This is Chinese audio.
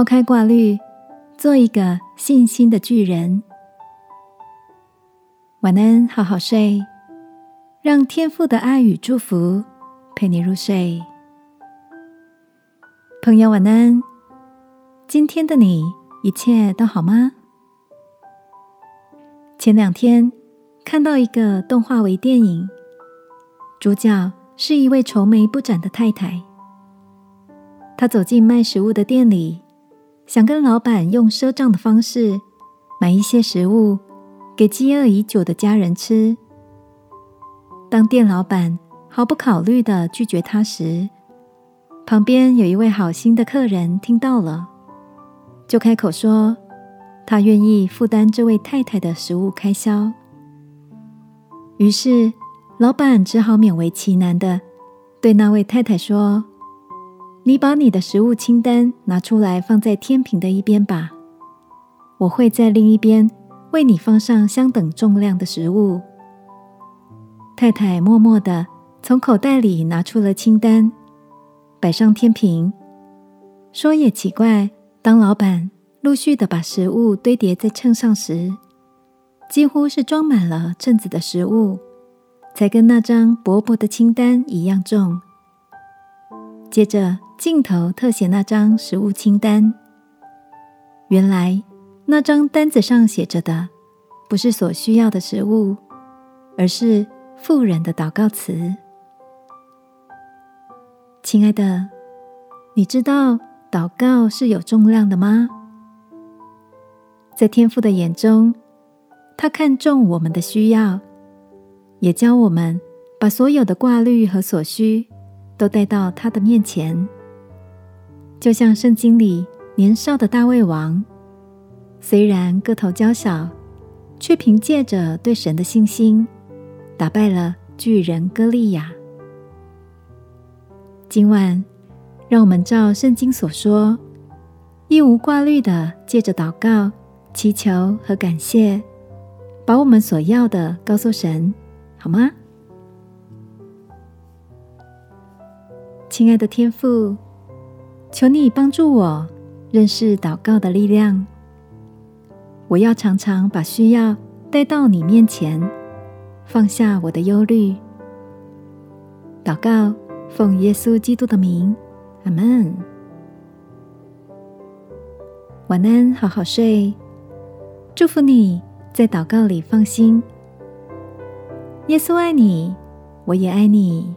抛开挂虑，做一个信心的巨人。晚安，好好睡，让天父的爱与祝福陪你入睡。朋友，晚安。今天的你一切都好吗？前两天看到一个动画为电影，主角是一位愁眉不展的太太。她走进卖食物的店里，想跟老板用赊账的方式买一些食物给饥饿已久的家人吃。当店老板毫不考虑的拒绝他时，旁边有一位好心的客人听到了，就开口说。他愿意负担这位太太的食物开销，于是老板只好勉为其难的对那位太太说：“你把你的食物清单拿出来放在天平的一边吧，我会在另一边为你放上相等重量的食物。”太太默默的从口袋里拿出了清单，摆上天平，说：“也奇怪，当老板。”陆续的把食物堆叠在秤上时，几乎是装满了秤子的食物，才跟那张薄薄的清单一样重。接着镜头特写那张食物清单，原来那张单子上写着的不是所需要的食物，而是富人的祷告词。亲爱的，你知道祷告是有重量的吗？在天父的眼中，他看重我们的需要，也教我们把所有的挂虑和所需都带到他的面前。就像圣经里年少的大卫王，虽然个头娇小，却凭借着对神的信心，打败了巨人歌利亚。今晚，让我们照圣经所说，一无挂虑的借着祷告。祈求和感谢，把我们所要的告诉神，好吗？亲爱的天父，求你帮助我认识祷告的力量。我要常常把需要带到你面前，放下我的忧虑。祷告，奉耶稣基督的名，阿门。晚安，好好睡。祝福你在祷告里放心。耶稣爱你，我也爱你。